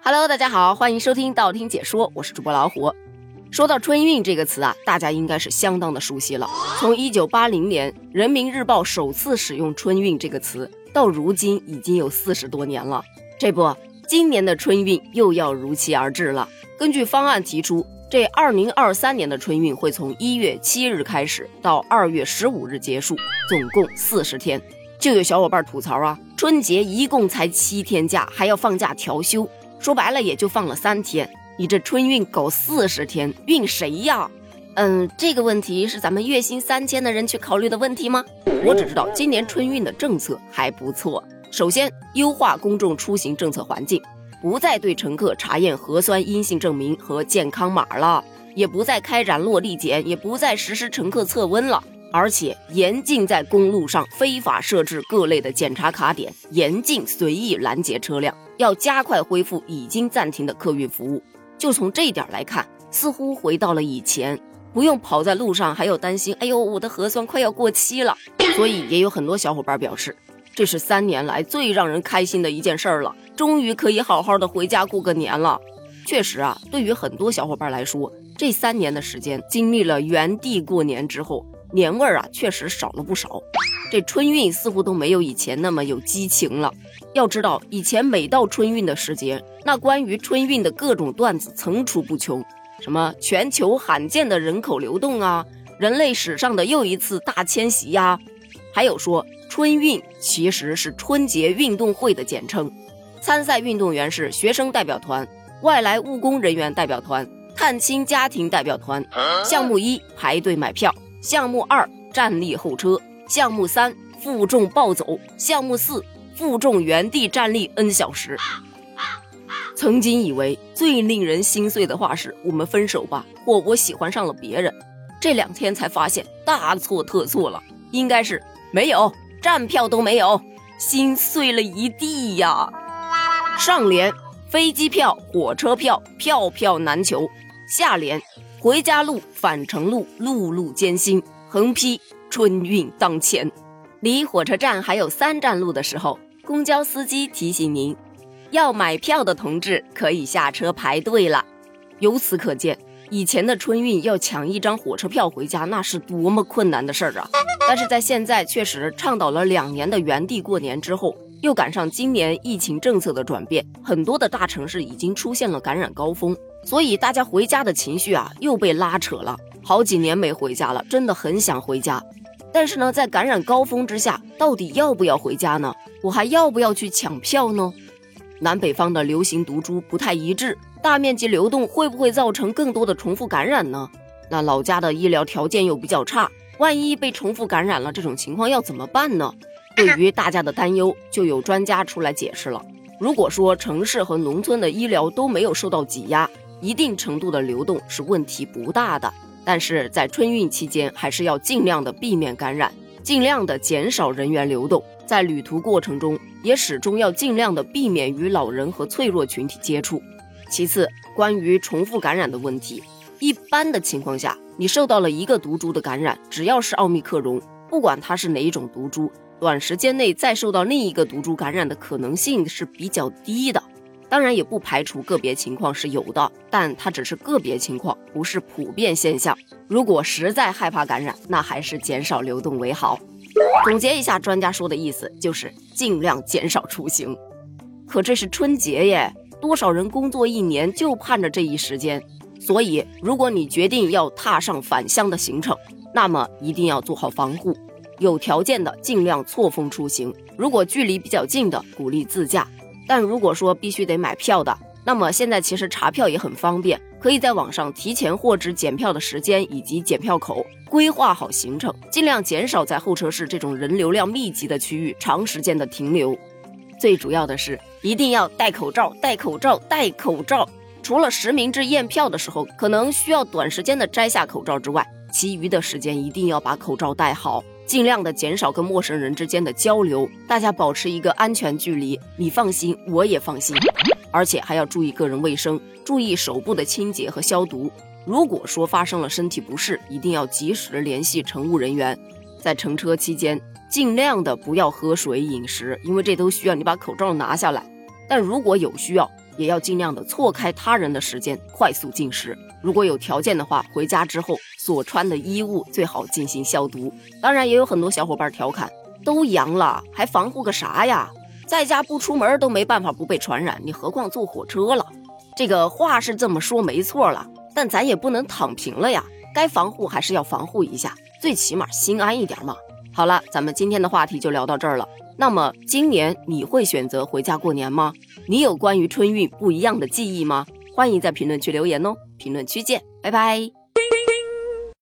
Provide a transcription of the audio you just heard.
Hello，大家好，欢迎收听道听解说，我是主播老虎。说到春运这个词啊，大家应该是相当的熟悉了。从一九八零年《人民日报》首次使用“春运”这个词，到如今已经有四十多年了。这不，今年的春运又要如期而至了。根据方案提出，这二零二三年的春运会从一月七日开始，到二月十五日结束，总共四十天。就有小伙伴吐槽啊，春节一共才七天假，还要放假调休，说白了也就放了三天。你这春运搞四十天，运谁呀？嗯，这个问题是咱们月薪三千的人去考虑的问题吗？我只知道今年春运的政策还不错。首先，优化公众出行政策环境，不再对乘客查验核酸阴性证明和健康码了，也不再开展落地检，也不再实施乘客测温了，而且严禁在公路上非法设置各类的检查卡点，严禁随意拦截车辆，要加快恢复已经暂停的客运服务。就从这一点来看，似乎回到了以前，不用跑在路上还要担心，哎呦，我的核酸快要过期了。所以也有很多小伙伴表示，这是三年来最让人开心的一件事儿了，终于可以好好的回家过个年了。确实啊，对于很多小伙伴来说，这三年的时间经历了原地过年之后，年味儿啊确实少了不少。这春运似乎都没有以前那么有激情了。要知道，以前每到春运的时节，那关于春运的各种段子层出不穷，什么全球罕见的人口流动啊，人类史上的又一次大迁徙呀，还有说春运其实是春节运动会的简称，参赛运动员是学生代表团、外来务工人员代表团、探亲家庭代表团。项目一排队买票，项目二站立候车，项目三负重暴走，项目四。负重原地站立 n 小时。曾经以为最令人心碎的话是“我们分手吧”或“我喜欢上了别人”，这两天才发现大错特错了，应该是没有站票都没有，心碎了一地呀。上联：飞机票、火车票票票难求；下联：回家路、返程路路路艰辛。横批：春运当前。离火车站还有三站路的时候，公交司机提醒您，要买票的同志可以下车排队了。由此可见，以前的春运要抢一张火车票回家，那是多么困难的事儿啊！但是在现在，确实倡导了两年的原地过年之后，又赶上今年疫情政策的转变，很多的大城市已经出现了感染高峰，所以大家回家的情绪啊又被拉扯了。好几年没回家了，真的很想回家。但是呢，在感染高峰之下，到底要不要回家呢？我还要不要去抢票呢？南北方的流行毒株不太一致，大面积流动会不会造成更多的重复感染呢？那老家的医疗条件又比较差，万一被重复感染了，这种情况要怎么办呢？对于大家的担忧，就有专家出来解释了。如果说城市和农村的医疗都没有受到挤压，一定程度的流动是问题不大的。但是在春运期间，还是要尽量的避免感染，尽量的减少人员流动。在旅途过程中，也始终要尽量的避免与老人和脆弱群体接触。其次，关于重复感染的问题，一般的情况下，你受到了一个毒株的感染，只要是奥密克戎，不管它是哪一种毒株，短时间内再受到另一个毒株感染的可能性是比较低的。当然也不排除个别情况是有的，但它只是个别情况，不是普遍现象。如果实在害怕感染，那还是减少流动为好。总结一下，专家说的意思就是尽量减少出行。可这是春节耶，多少人工作一年就盼着这一时间。所以，如果你决定要踏上返乡的行程，那么一定要做好防护，有条件的尽量错峰出行。如果距离比较近的，鼓励自驾。但如果说必须得买票的，那么现在其实查票也很方便，可以在网上提前获知检票的时间以及检票口，规划好行程，尽量减少在候车室这种人流量密集的区域长时间的停留。最主要的是一定要戴口罩，戴口罩，戴口罩。除了实名制验票的时候可能需要短时间的摘下口罩之外，其余的时间一定要把口罩戴好。尽量的减少跟陌生人之间的交流，大家保持一个安全距离，你放心，我也放心，而且还要注意个人卫生，注意手部的清洁和消毒。如果说发生了身体不适，一定要及时联系乘务人员。在乘车期间，尽量的不要喝水、饮食，因为这都需要你把口罩拿下来。但如果有需要，也要尽量的错开他人的时间，快速进食。如果有条件的话，回家之后所穿的衣物最好进行消毒。当然，也有很多小伙伴调侃：都阳了，还防护个啥呀？在家不出门都没办法不被传染，你何况坐火车了？这个话是这么说没错了，但咱也不能躺平了呀。该防护还是要防护一下，最起码心安一点嘛。好了，咱们今天的话题就聊到这儿了。那么今年你会选择回家过年吗？你有关于春运不一样的记忆吗？欢迎在评论区留言哦。评论区见，拜拜。